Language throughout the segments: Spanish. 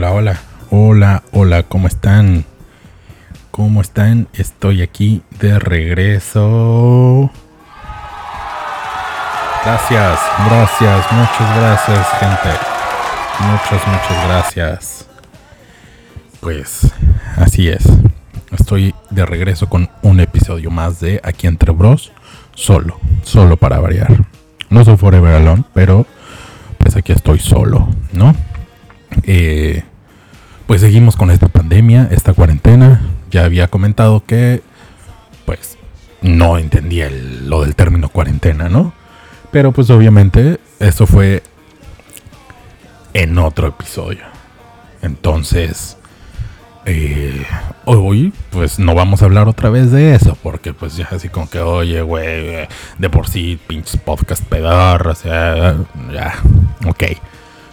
Hola, hola, hola, hola, ¿cómo están? ¿Cómo están? Estoy aquí de regreso. Gracias, gracias, muchas gracias, gente. Muchas, muchas gracias. Pues así es. Estoy de regreso con un episodio más de Aquí entre Bros. Solo, solo para variar. No soy Forever Alone, pero pues aquí estoy solo, ¿no? Eh, pues seguimos con esta pandemia, esta cuarentena. Ya había comentado que, pues, no entendía lo del término cuarentena, ¿no? Pero pues obviamente eso fue en otro episodio. Entonces, eh, hoy pues no vamos a hablar otra vez de eso, porque pues ya así como que, oye, güey, de por sí, pinches podcast pedorros, o sea, ya, ok.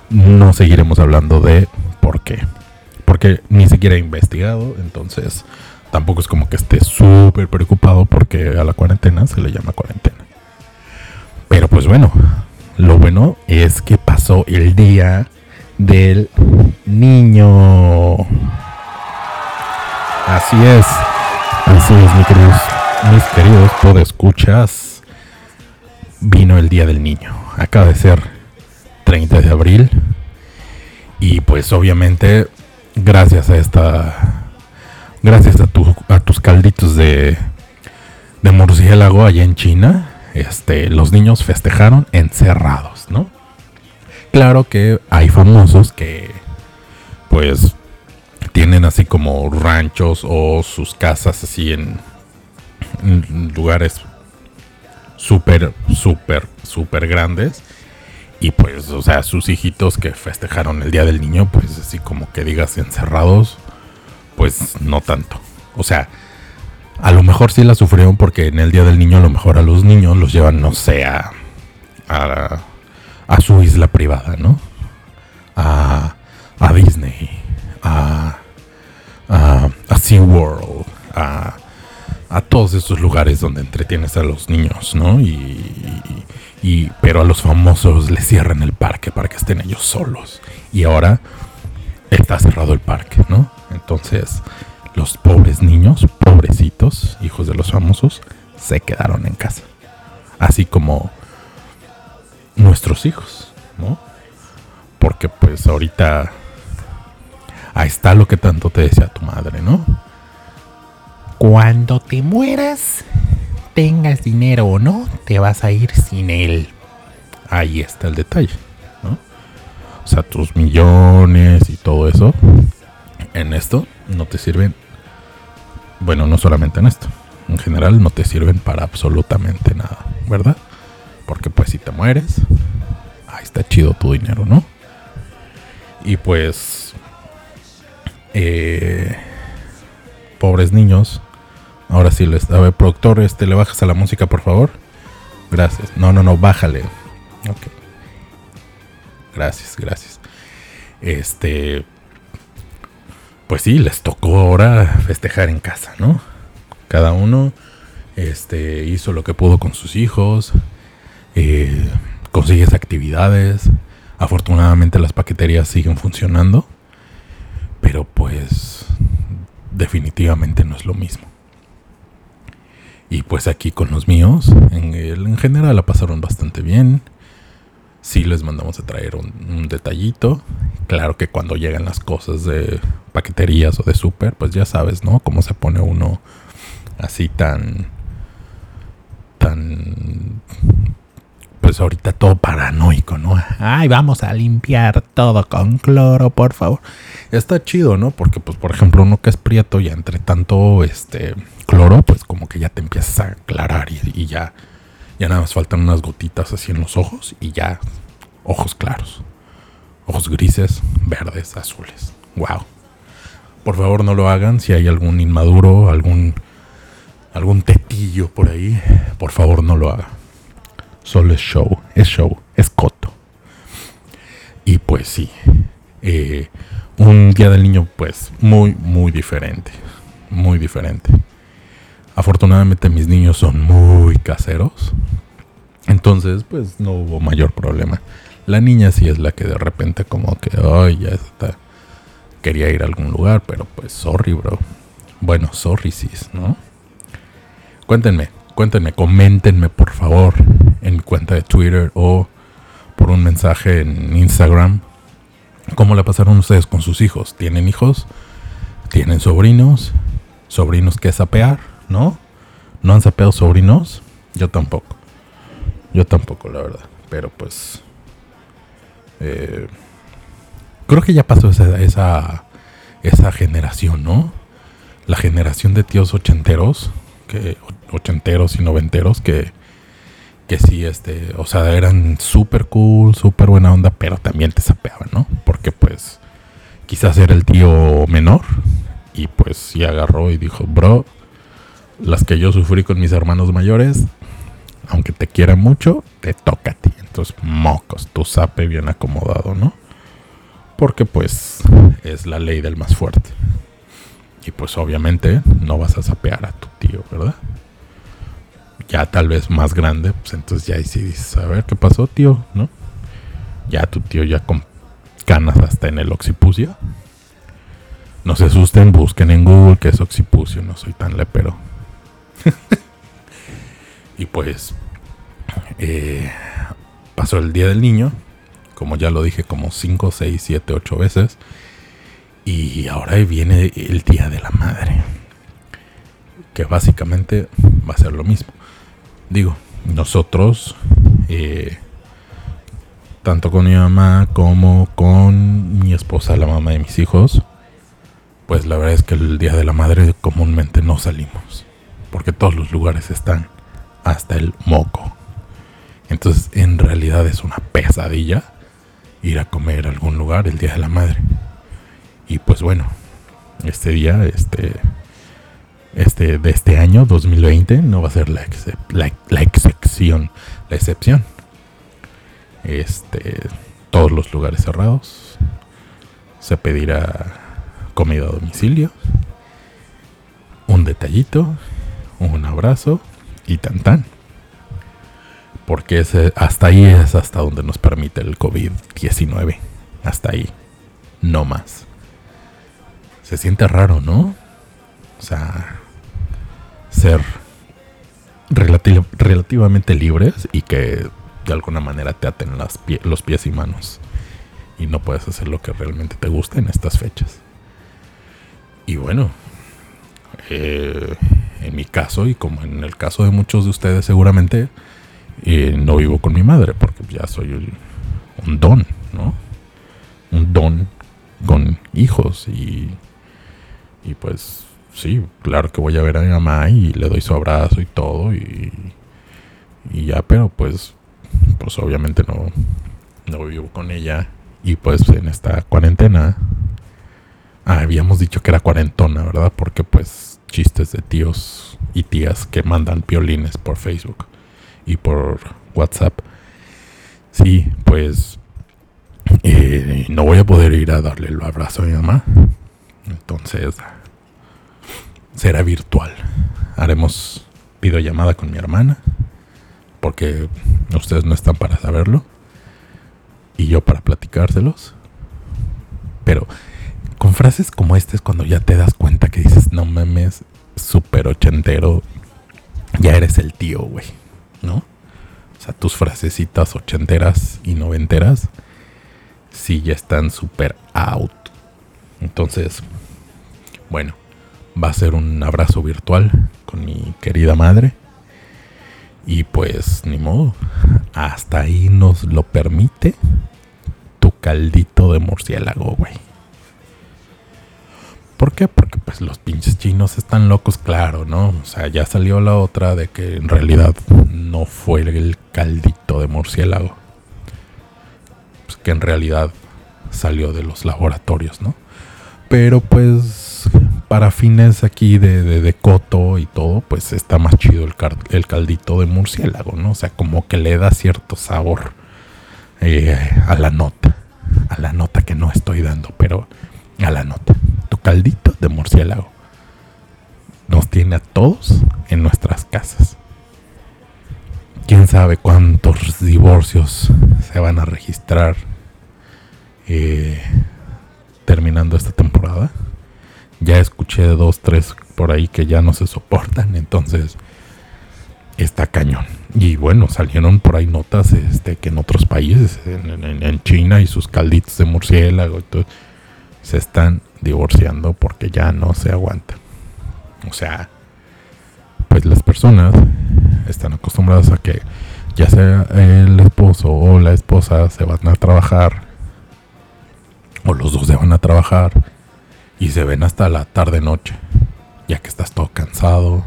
No seguiremos hablando de. Porque ni siquiera he investigado, entonces tampoco es como que esté súper preocupado porque a la cuarentena se le llama cuarentena. Pero pues bueno, lo bueno es que pasó el día del niño. Así es, así es, mis queridos, mis queridos escuchas. Vino el día del niño. Acaba de ser 30 de abril. Y pues obviamente, gracias a esta. Gracias a, a tus calditos de, de murciélago allá en China este, los niños festejaron encerrados, ¿no? Claro que hay famosos que, pues, tienen así como ranchos o sus casas así en, lugares súper, súper, súper grandes. Y pues, o sea, sus hijitos que festejaron el Día del Niño, pues así como que digas encerrados, pues no tanto. O sea, a lo mejor sí la sufrieron porque en el Día del Niño a lo mejor a los niños los llevan, no sé, a, a, su isla privada, ¿no? A, a Disney, a, a, a SeaWorld, a todos esos lugares donde entretienes a los niños, ¿no? Y, y, pero a los famosos les cierran el parque para que estén ellos solos. Y ahora está cerrado el parque, ¿no? Entonces, los pobres niños, pobrecitos, hijos de los famosos, se quedaron en casa. Así como nuestros hijos, ¿no? Porque pues ahorita ahí está lo que tanto te decía tu madre, ¿no? Cuando te mueras, tengas dinero o no, te vas a ir sin él. Ahí está el detalle, ¿no? O sea, tus millones y todo eso, en esto no te sirven bueno, no solamente en esto, en general no te sirven para absolutamente nada, ¿verdad? Porque pues si te mueres, ahí está chido tu dinero, ¿no? Y pues, eh, pobres niños, ahora sí les, a ver, productor, este, le bajas a la música, por favor. Gracias. No, no, no, bájale. Ok. Gracias, gracias. Este, pues sí, les tocó ahora festejar en casa, ¿no? Cada uno este, hizo lo que pudo con sus hijos, eh, consigues actividades. Afortunadamente las paqueterías siguen funcionando, pero pues definitivamente no es lo mismo. Y pues aquí con los míos, en, en general la pasaron bastante bien sí les mandamos a traer un, detallito. Claro que cuando llegan las cosas de paqueterías o de súper, pues ya sabes, ¿no? Cómo se pone uno así tan... tan... Pues ahorita todo paranoico, ¿no? Ay, vamos a limpiar todo con cloro, por favor. Está chido, ¿no? Porque, pues, por ejemplo, uno que es prieto, ya entre tanto, este, cloro, pues como que ya te empiezas a aclarar y ya ya nada más faltan unas gotitas así en los ojos y ya ojos claros. Ojos grises, verdes, azules. Wow. Por favor no lo hagan si hay algún inmaduro, algún algún tetillo por ahí, por favor no lo haga. Solo es show, es show, es coto. Y pues sí, eh, un día del niño pues muy, muy diferente, muy diferente. Afortunadamente mis niños son muy caseros. Entonces, pues no hubo mayor problema. La niña sí es la que de repente como que, ay, ya está, quería ir a algún lugar, pero pues sorry, bro. Bueno, sorry, sis, ¿no? Cuéntenme, cuéntenme, coméntenme por favor en mi cuenta de Twitter o por un mensaje en Instagram. ¿Cómo la pasaron ustedes con sus hijos? ¿Tienen hijos? ¿Tienen sobrinos? ¿Sobrinos que sapear? ¿No? ¿No han sapeado sobrinos? Yo tampoco. Yo tampoco, la verdad. Pero pues... Eh, creo que ya pasó esa, esa, esa generación, ¿no? La generación de tíos ochenteros, que ochenteros y noventeros que que sí, este, o sea, eran súper cool, súper buena onda, pero también te sapeaban, ¿no? Porque pues quizás era el tío menor y pues sí agarró y dijo, bro, las que yo sufrí con mis hermanos mayores, aunque te quieran mucho, te toca a ti. Entonces, mocos, tu sape bien acomodado, ¿no? Porque pues es la ley del más fuerte. Y pues obviamente no vas a sapear a tu tío, ¿verdad? Ya tal vez más grande, pues entonces ya ahí sí dices, a ver qué pasó, tío, ¿no? Ya tu tío ya con canas hasta en el occipucio. No se asusten, busquen en Google que es occipucio, no soy tan lepero. y pues eh, pasó el día del niño, como ya lo dije como 5, 6, 7, 8 veces. Y ahora viene el día de la madre. Que básicamente va a ser lo mismo. Digo, nosotros, eh, tanto con mi mamá como con mi esposa, la mamá de mis hijos, pues la verdad es que el día de la madre comúnmente no salimos. Porque todos los lugares están hasta el moco. Entonces, en realidad es una pesadilla ir a comer a algún lugar el día de la madre. Y pues bueno, este día, este, este, de este año, 2020, no va a ser la, la, excepción, la excepción. Este, todos los lugares cerrados. Se pedirá comida a domicilio. Un detallito, un abrazo y tan tan. Porque ese, hasta ahí es hasta donde nos permite el COVID-19. Hasta ahí. No más. Se siente raro, ¿no? O sea, ser relativamente libres y que de alguna manera te aten las los pies y manos. Y no puedes hacer lo que realmente te gusta en estas fechas. Y bueno, eh, en mi caso y como en el caso de muchos de ustedes seguramente, eh, no vivo con mi madre porque ya soy un don, ¿no? Un don con hijos y, y pues sí, claro que voy a ver a mi mamá y le doy su abrazo y todo y, y ya, pero pues, pues obviamente no, no vivo con ella y pues en esta cuarentena ah, habíamos dicho que era cuarentona, ¿verdad? Porque pues chistes de tíos y tías que mandan violines por Facebook y por WhatsApp. Sí, pues eh, no voy a poder ir a darle el abrazo a mi mamá. Entonces será virtual. Haremos videollamada con mi hermana, porque ustedes no están para saberlo, y yo para platicárselos. Pero con frases como esta es cuando ya te das cuenta que dices, no mames, súper ochentero, ya eres el tío, güey, ¿no? O sea, tus frasecitas ochenteras y noventeras, sí ya están súper out. Entonces, bueno va a ser un abrazo virtual con mi querida madre. Y pues ni modo, hasta ahí nos lo permite tu caldito de murciélago, güey. ¿Por qué? Porque pues los pinches chinos están locos, claro, ¿no? O sea, ya salió la otra de que en realidad no fue el caldito de murciélago. Pues que en realidad salió de los laboratorios, ¿no? Pero pues para fines aquí de, de, coto y todo, pues está más chido el, el, caldito de murciélago, ¿no? O sea, como que le da cierto sabor eh, a la nota. A la nota que no estoy dando, pero a la nota. Tu caldito de murciélago nos tiene a todos en nuestras casas. Quién sabe cuántos divorcios se van a registrar. Eh, terminando esta temporada. Ya escuché dos, tres por ahí que ya no se soportan, entonces está cañón. Y bueno, salieron por ahí notas este, que en otros países, en, China y sus calditos de murciélago, se están divorciando porque ya no se aguantan. O sea, pues las personas están acostumbradas a que ya sea el esposo o la esposa se van a trabajar o los dos se van a trabajar y se ven hasta la tarde noche, ya que estás todo cansado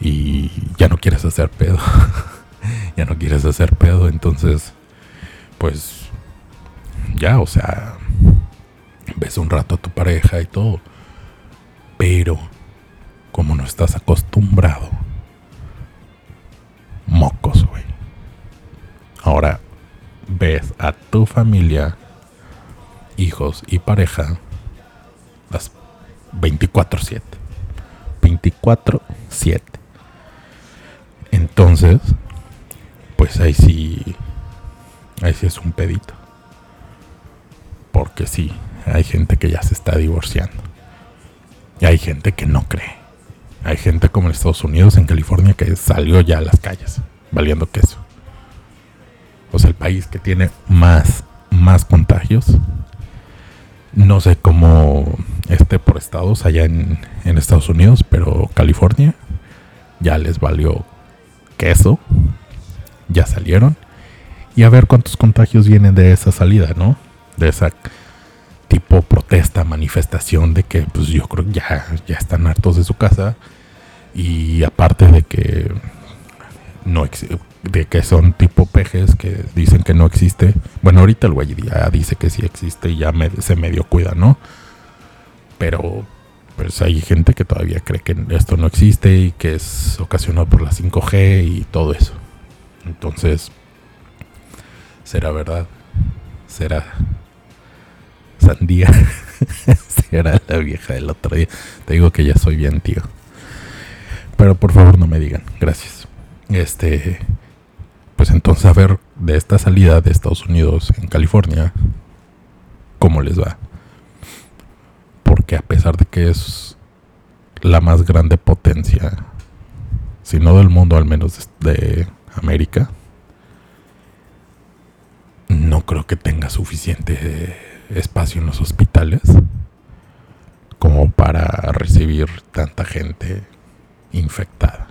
y ya no quieres hacer pedo. ya no quieres hacer pedo, entonces pues ya, o sea, ves un rato a tu pareja y todo, pero como no estás acostumbrado, mocos, güey. Ahora ves a tu familia, hijos y pareja 24/7. 24/7. Entonces, pues ahí sí, ahí sí es un pedito. Porque sí, hay gente que ya se está divorciando. Y hay gente que no cree. Hay gente como en Estados Unidos, en California, que salió ya a las calles, valiendo queso. O sea, el país que tiene más, más contagios. No sé cómo esté por estados allá en, en Estados Unidos, pero California ya les valió queso. Ya salieron. Y a ver cuántos contagios vienen de esa salida, ¿no? De esa tipo protesta, manifestación de que pues yo creo que ya, ya están hartos de su casa y aparte de que no de que son tipo pejes que dicen que no existe. Bueno, ahorita el güey ya dice que sí existe y ya se medio cuida, ¿no? Pero pues hay gente que todavía cree que esto no existe y que es ocasionado por la 5G y todo eso. Entonces, ¿será verdad? ¿Será sandía. Era la vieja del otro día. Te digo que ya soy bien, tío. Pero por favor no me digan. Gracias. Este. Pues entonces a ver de esta salida de Estados Unidos en California. ¿Cómo les va? Porque a pesar de que es la más grande potencia, si no del mundo, al menos de América, no creo que tenga suficiente espacio en los hospitales como para recibir tanta gente infectada.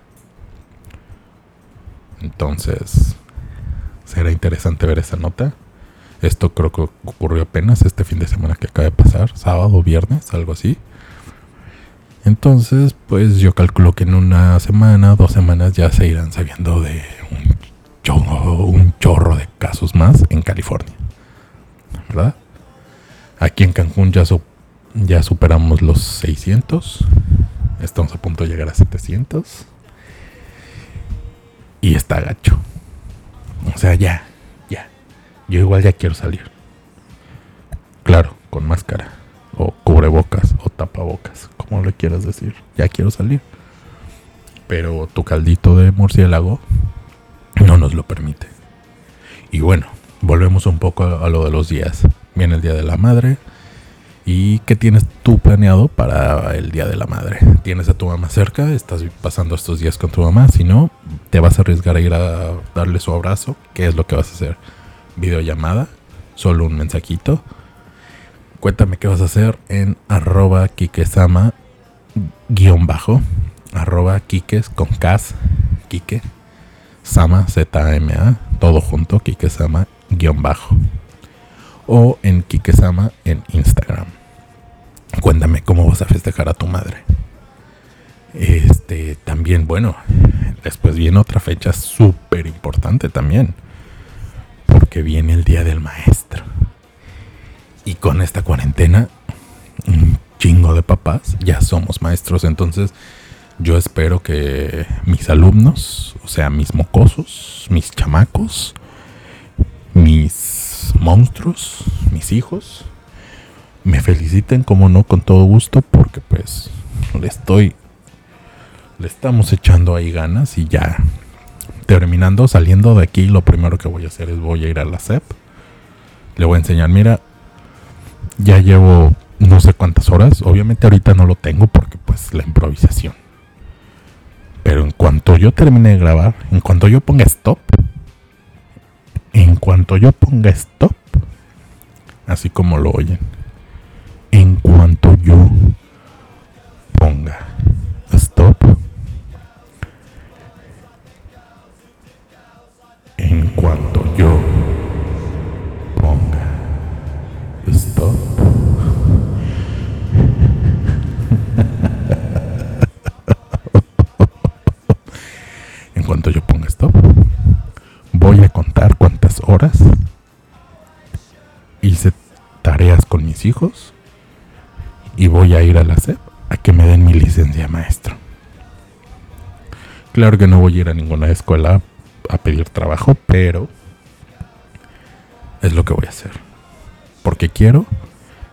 Entonces, será interesante ver esa nota. Esto creo que ocurrió apenas este fin de semana que acaba de pasar, sábado, viernes, algo así. Entonces, pues yo calculo que en una semana, dos semanas ya se irán sabiendo de un chorro, un chorro de casos más en California. ¿Verdad? Aquí en Cancún ya, ya superamos los 600. Estamos a punto de llegar a 700. Y está gacho. O sea, ya. Yo igual ya quiero salir. Claro, con máscara. O cubrebocas. O tapabocas. Como le quieras decir. Ya quiero salir. Pero tu caldito de murciélago no nos lo permite. Y bueno, volvemos un poco a lo de los días. Viene el Día de la Madre. ¿Y qué tienes tú planeado para el Día de la Madre? ¿Tienes a tu mamá cerca? ¿Estás pasando estos días con tu mamá? Si no, te vas a arriesgar a ir a darle su abrazo. ¿Qué es lo que vas a hacer? ¿Videollamada? ¿Solo un mensajito? Cuéntame qué vas a hacer en arroba kikesama guion bajo. Arroba kikes con cas. Kike. Sama, Z-A-M-A. Todo junto. Kikesama guion bajo o en Kikesama en Instagram. Cuéntame cómo vas a festejar a tu madre. Este, también, bueno, después viene otra fecha súper importante también. Porque viene el Día del Maestro. Y con esta cuarentena, un chingo de papás ya somos maestros. Entonces, yo espero que mis alumnos, o sea, mis mocosos, mis chamacos, mis monstruos, mis hijos, me feliciten, como no, con todo gusto, porque pues le estoy, le estamos echando ahí ganas y ya terminando, saliendo de aquí, lo primero que voy a hacer es voy a ir a la SEP. Le voy a enseñar, mira, Ya llevo no sé cuántas horas. Obviamente ahorita no lo tengo porque pues la improvisación. Pero en cuanto yo termine de grabar, en cuanto yo ponga stop, en cuanto yo ponga stop, así como lo oyen, en cuanto yo ponga stop, Claro que no voy a ir a ninguna escuela a pedir trabajo, pero es lo que voy a hacer. Porque quiero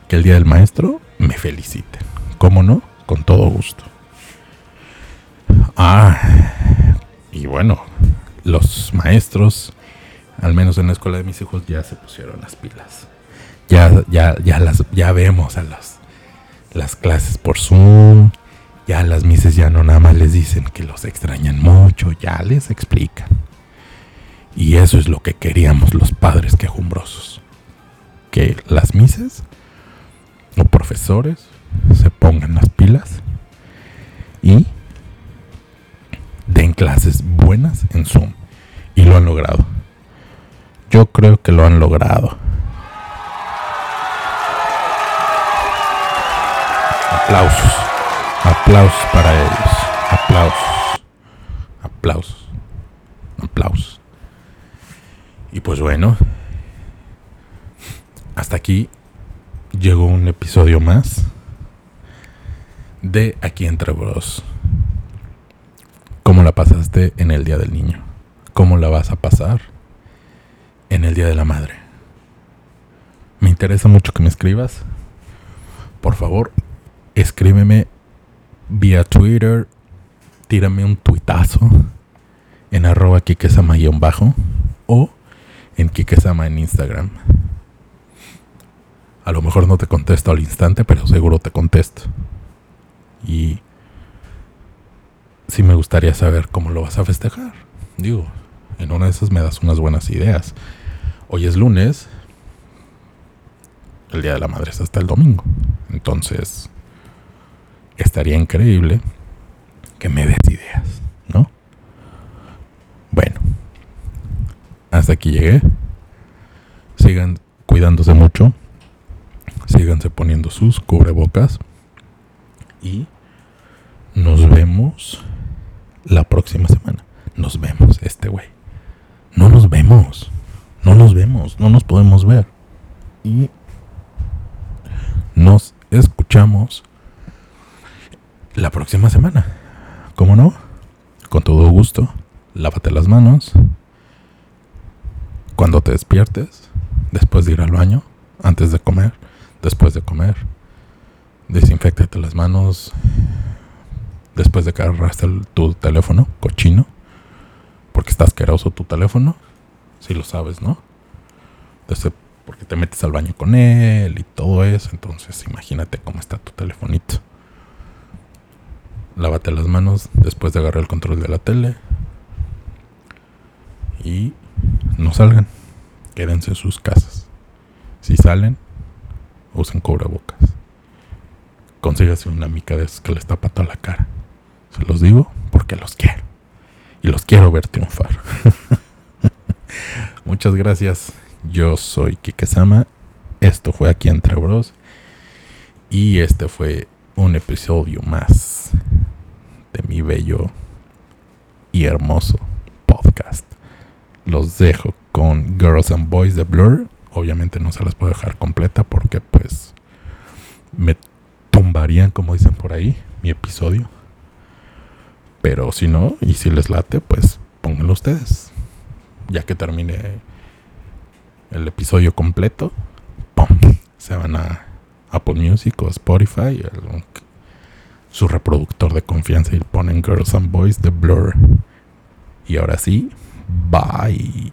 que el día del maestro me feliciten. ¿Cómo no? Con todo gusto. Ah, y bueno, los maestros, al menos en la escuela de mis hijos, ya se pusieron las pilas. Ya, ya, ya las, ya vemos a las, las clases por Zoom. Ya las mises ya no nada más les dicen que los extrañan mucho, ya les explican. Y eso es lo que queríamos los padres quejumbrosos. Que las mises o profesores se pongan las pilas y den clases buenas en Zoom. Y lo han logrado. Yo creo que lo han logrado. Aplausos. Aplausos para ellos. Aplausos. Aplausos. Aplausos. Y pues bueno. Hasta aquí llegó un episodio más de Aquí entre Bros. ¿Cómo la pasaste en el Día del Niño? ¿Cómo la vas a pasar en el Día de la Madre? Me interesa mucho que me escribas. Por favor, escríbeme vía Twitter, tírame un tuitazo en arroba bajo o en Kikesama en Instagram. A lo mejor no te contesto al instante, pero seguro te contesto. Y sí me gustaría saber cómo lo vas a festejar. Digo, en una de esas me das unas buenas ideas. Hoy es lunes. El Día de la Madre es hasta el domingo. Entonces, estaría increíble que me des ideas, ¿no? Bueno, hasta aquí llegué. Sigan cuidándose mucho. Síganse poniendo sus cubrebocas. Y nos vemos la próxima semana. Nos vemos, este güey. No nos vemos. No nos vemos. No nos podemos ver. Y nos escuchamos la próxima semana. ¿Cómo no? Con todo gusto. Lávate las manos. Cuando te despiertes. Después de ir al baño. Antes de comer. Después de comer. Desinfectate las manos. Después de que agarraste tu teléfono, cochino. Porque está asqueroso tu teléfono. Si lo sabes, ¿no? Porque te metes al baño con él y todo eso. Entonces imagínate cómo está tu telefonito. Lávate las manos después de agarrar el control de la tele. Y no salgan. Quédense en sus casas. Si salen, usen cubrebocas. Consígase una mica de que les tapa toda la cara. Se los digo porque los quiero. Y los quiero ver triunfar. Muchas gracias. Yo soy Kike Sama. Esto fue aquí entre Bros. Y este fue un episodio más de mi bello y hermoso podcast. Los dejo con Girls and Boys de Blur. Obviamente no se las puedo dejar completa porque pues me tumbarían, como dicen por ahí, mi episodio. Pero si no, y si les late, pues pónganlo ustedes. Ya que termine el episodio completo, ¡pum! se van a Apple Music o Spotify, su reproductor de confianza y ponen Girls and Boys de Blur. Y ahora sí, bye.